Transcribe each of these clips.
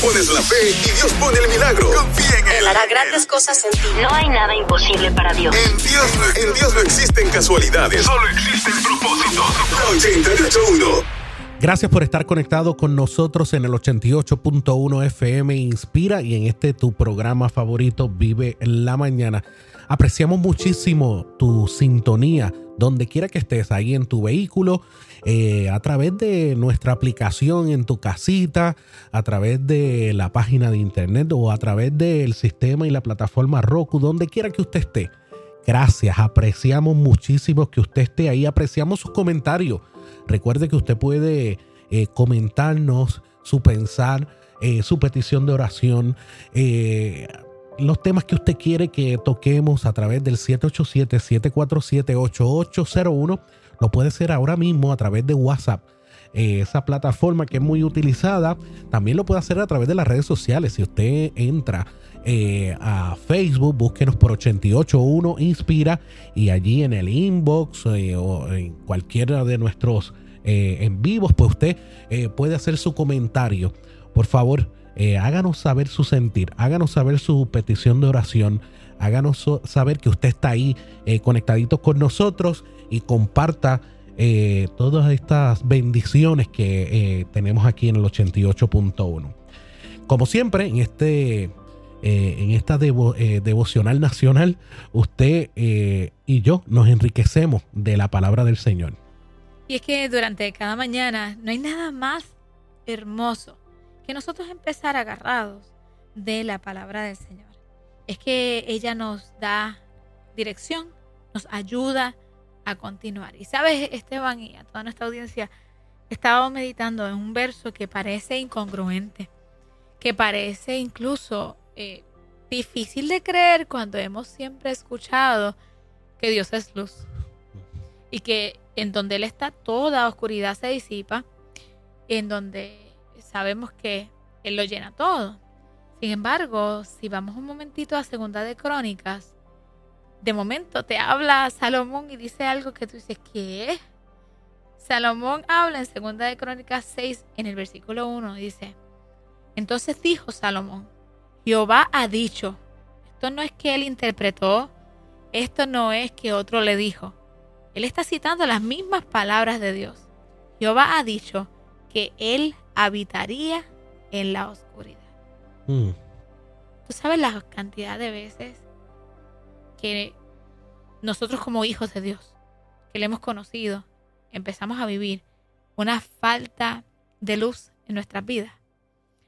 Pones la fe y Dios pone el milagro. Confía en Él. Él hará grandes cosas en ti. No hay nada imposible para Dios. En Dios, no- en Dios no existen casualidades. Solo existen propósitos. La 881. Gracias por estar conectado con nosotros en el 88.1 FM Inspira y en este tu programa favorito Vive la Mañana. Apreciamos muchísimo tu sintonía donde quiera que estés, ahí en tu vehículo, eh, a través de nuestra aplicación en tu casita, a través de la página de internet o a través del sistema y la plataforma Roku, donde quiera que usted esté. Gracias, apreciamos muchísimo que usted esté ahí, apreciamos sus comentarios. Recuerde que usted puede eh, comentarnos su pensar, eh, su petición de oración, los temas que usted quiere que toquemos a través del 787-747-8801. Lo puede hacer ahora mismo a través de WhatsApp. Eh, esa plataforma que es muy utilizada. También lo puede hacer a través de las redes sociales. Si usted entra eh, a Facebook, búsquenos por 881 Inspira y allí en el inbox eh, o en cualquiera de nuestros en vivos, pues usted puede hacer su comentario. Por favor, eh, háganos saber su sentir, háganos saber su petición de oración, háganos saber que usted está ahí eh, conectadito con nosotros y comparta eh, todas estas bendiciones que eh, tenemos aquí en el 88.1. Como siempre, en este en esta devo- devocional nacional, usted y yo nos enriquecemos de la palabra del Señor. Y es que durante cada mañana no hay nada más hermoso que nosotros empezar agarrados de la palabra del Señor. Es que ella nos da dirección, nos ayuda a continuar. Y sabes, Esteban y a toda nuestra audiencia, estábamos meditando en un verso que parece incongruente, que parece incluso eh, difícil de creer cuando hemos siempre escuchado que Dios es luz y que en donde Él está toda oscuridad se disipa, en donde sabemos que Él lo llena todo. Sin embargo, si vamos un momentito a Segunda de Crónicas, de momento te habla Salomón y dice algo que tú dices, ¿qué? Salomón habla en Segunda de Crónicas 6, en el versículo 1, dice, entonces dijo Salomón, Jehová ha dicho, esto no es que él interpretó, esto no es que otro le dijo, él está citando las mismas palabras de Dios. Jehová ha dicho que él habitaría en la oscuridad. Mm, ¿Tú sabes la cantidad de veces que nosotros como hijos de Dios, que le hemos conocido, empezamos a vivir una falta de luz en nuestras vidas?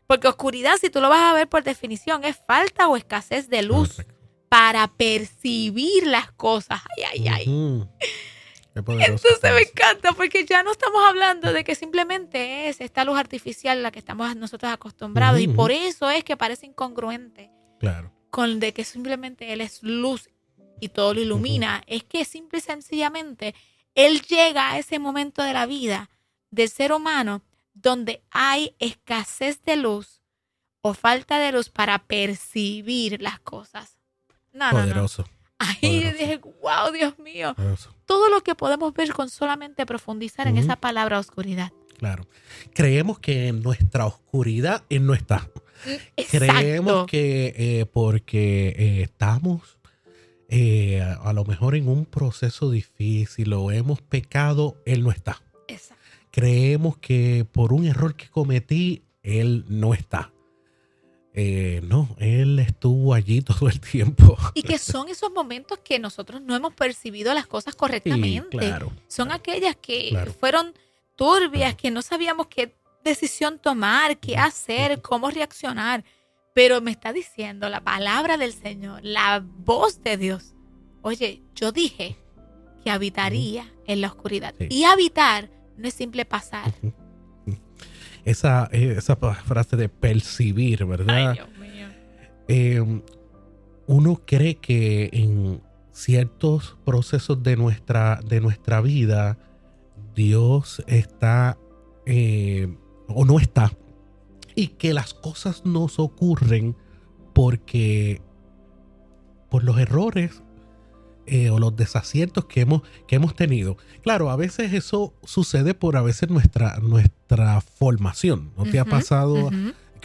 Porque oscuridad, si tú lo vas a ver por definición, es falta o escasez de luz para percibir las cosas. Ay, ay, ay. Entonces me encanta porque ya no estamos hablando de que simplemente es esta luz artificial la que estamos nosotros acostumbrados y por eso es que parece incongruente Claro. con de que simplemente él es luz y todo lo ilumina. Es que simple y sencillamente él llega a ese momento de la vida del ser humano donde hay escasez de luz o falta de luz para percibir las cosas. No, no, no. Ahí Poderoso. dije, wow, Dios mío poderoso. todo lo que podemos ver con solamente profundizar en esa palabra oscuridad. Claro. Creemos que en nuestra oscuridad Él no está. Creemos que eh, porque eh, estamos eh, a, a lo mejor en un proceso difícil o hemos pecado, Él no está. Exacto. Creemos que por un error que cometí, Él no está. Eh, no, Él estuvo allí todo el tiempo. Y que son esos momentos que nosotros no hemos percibido las cosas Sí, correctamente. claro. Son aquellas que Claro. fueron turbias, que no sabíamos qué decisión tomar, qué hacer, cómo reaccionar. Pero me está diciendo la palabra del Señor, la voz de Dios. Oye, yo dije que habitaría en la oscuridad. Sí. Y habitar no es simple pasar. Esa pa- frase de percibir, ¿verdad? Ay, Dios mío. eh, uno cree que en ciertos procesos de nuestra, de nuestra vida, Dios está eh, o no está. Y que las cosas nos ocurren porque por los errores eh, o los desaciertos que hemos, que hemos tenido. Claro, a veces eso sucede por a veces nuestra, nuestra formación. ¿No te ha pasado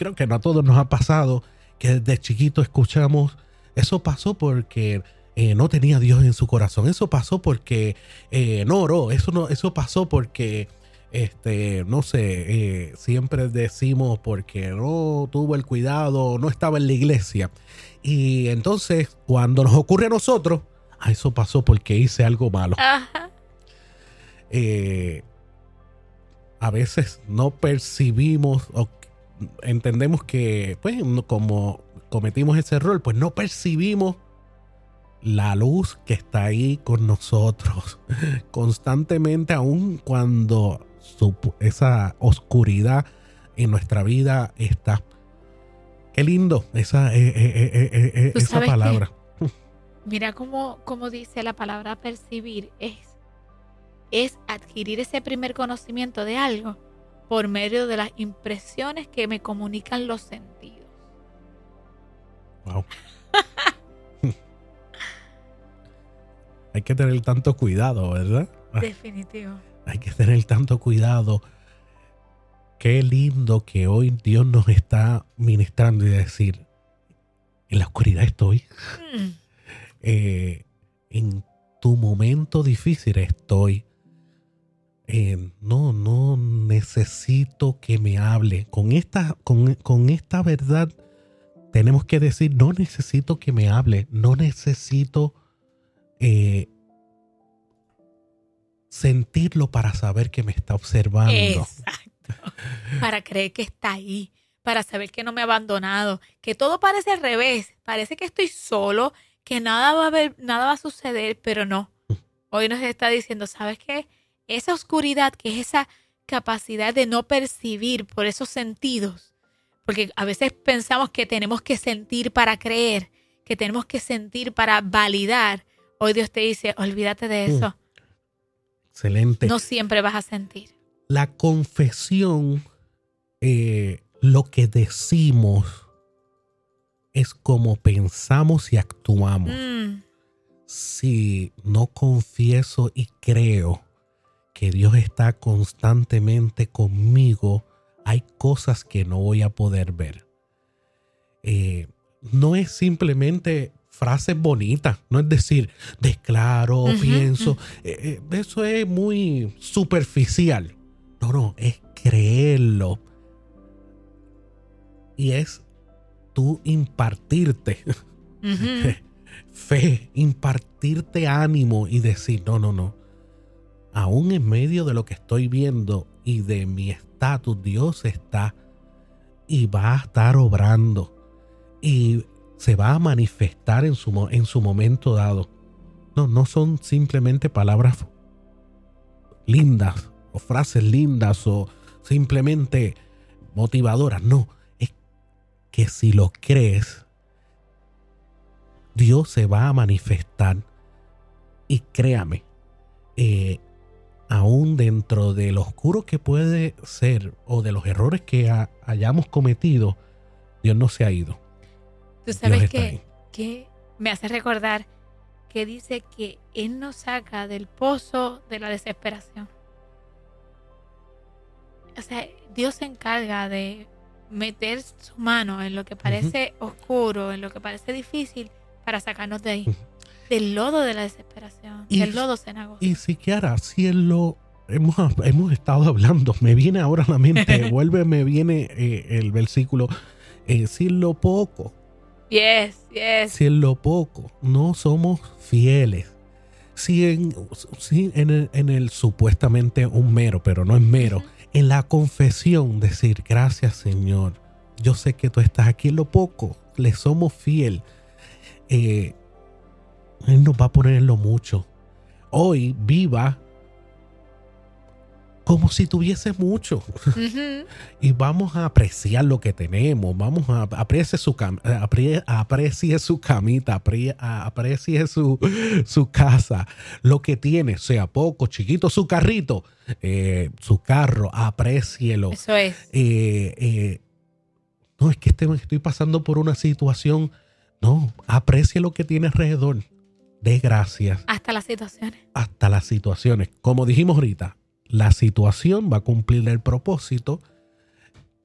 creo que no a todos nos ha pasado que desde chiquito escuchamos, eso pasó porque eh, no tenía a Dios en su corazón, eso pasó porque eh, no oró, eso, no, eso pasó porque, este, no sé, siempre decimos porque no tuvo el cuidado, no estaba en la iglesia. Y entonces, cuando nos ocurre a nosotros, ah, eso pasó porque hice algo malo. Ajá. Eh, a veces no percibimos o entendemos que, pues, como cometimos ese error, pues no percibimos la luz que está ahí con nosotros constantemente, aun cuando su- esa oscuridad en nuestra vida está. Qué lindo esa, eh, eh, eh, eh, eh, ¿Tú esa palabra. Mira cómo, cómo dice la palabra percibir. Es, es adquirir ese primer conocimiento de algo por medio de las impresiones que me comunican los sentidos. Wow. Hay que tener tanto cuidado, ¿verdad? Definitivo. Hay que tener tanto cuidado. Qué lindo que hoy Dios nos está ministrando y decir, en la oscuridad estoy, Mm, eh, en tu momento difícil estoy. Eh, no, no necesito que me hable. Con esta, con, con esta verdad tenemos que decir, no necesito que me hable, no necesito eh, sentirlo para saber que me está observando. Exacto. Para creer que está ahí, para saber que no me ha abandonado, que todo parece al revés, parece que estoy solo, que nada va a haber, nada va a suceder, pero no. Hoy nos está diciendo, ¿sabes qué? Esa oscuridad, que es esa capacidad de no percibir por esos sentidos, porque a veces pensamos que tenemos que sentir para creer, que tenemos que sentir para validar. Hoy Dios te dice, olvídate de Mm. eso. Excelente. No siempre vas a sentir. la confesión, eh, lo que decimos es como pensamos y actuamos. Mm. Si no confieso y creo que Dios está constantemente conmigo, hay cosas que no voy a poder ver. Eh, no es simplemente frases bonitas, no es decir, declaro, Ujú, pienso, eh, eh, eso es muy superficial. No, no, es creerlo. Y es tú impartirte fe, impartirte ánimo y decir, no, no, no. Aún en medio de lo que estoy viendo y de mi estatus, Dios está y va a estar obrando y se va a manifestar en su, en su momento dado. No, no son simplemente palabras lindas o frases lindas o simplemente motivadoras. No, que si lo crees, Dios se va a manifestar. Y créame, eh, aún dentro del oscuro que puede ser o de los errores que ha- hayamos cometido, Dios no se ha ido. Tú sabes que, que me hace recordar que dice que Él nos saca del pozo de la desesperación. O sea, Dios se encarga de meter su mano en lo que parece oscuro, en lo que parece difícil, para sacarnos de ahí. Del lodo de la desesperación, Y- del lodo cenagoso. Y siquiera si él lo hemos, hemos estado hablando, me viene ahora a la mente, vuelve, me viene eh, el versículo, eh, si en lo poco, Yes, yes. si en lo poco no somos fieles, si en, si en, el, en el supuestamente un mero, pero no es mero. En la confesión decir gracias Señor, yo sé que tú estás aquí en lo poco, le somos fiel, eh, Él nos va a poner en lo mucho. Hoy viva como si tuviese mucho y vamos a apreciar lo que tenemos, vamos a aprecie su cam- apre- aprecie su camita, aprecie su, su casa, lo que tiene, sea poco, chiquito, su carrito, eh, su carro, aprécielo. Eso es. Eh, eh, no, es que este- estoy pasando por una situación. No, aprecie lo que tiene alrededor. De gracias Hasta las situaciones. hasta las situaciones. Como dijimos ahorita, la situación va a cumplir el propósito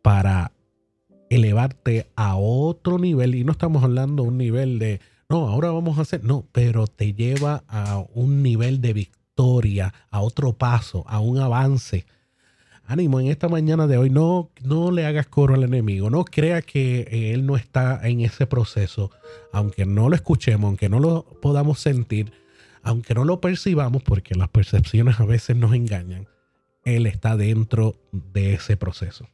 para elevarte a otro nivel. Y no estamos hablando de un nivel de, no, ahora vamos a hacer, no, pero te lleva a un nivel de victoria, a otro paso, a un avance. Ánimo, en esta mañana de hoy no, no le hagas coro al enemigo, no crea que eh, él no está en ese proceso, aunque no lo escuchemos, aunque no lo podamos sentir, aunque no lo percibamos, porque las percepciones a veces nos engañan, él está dentro de ese proceso.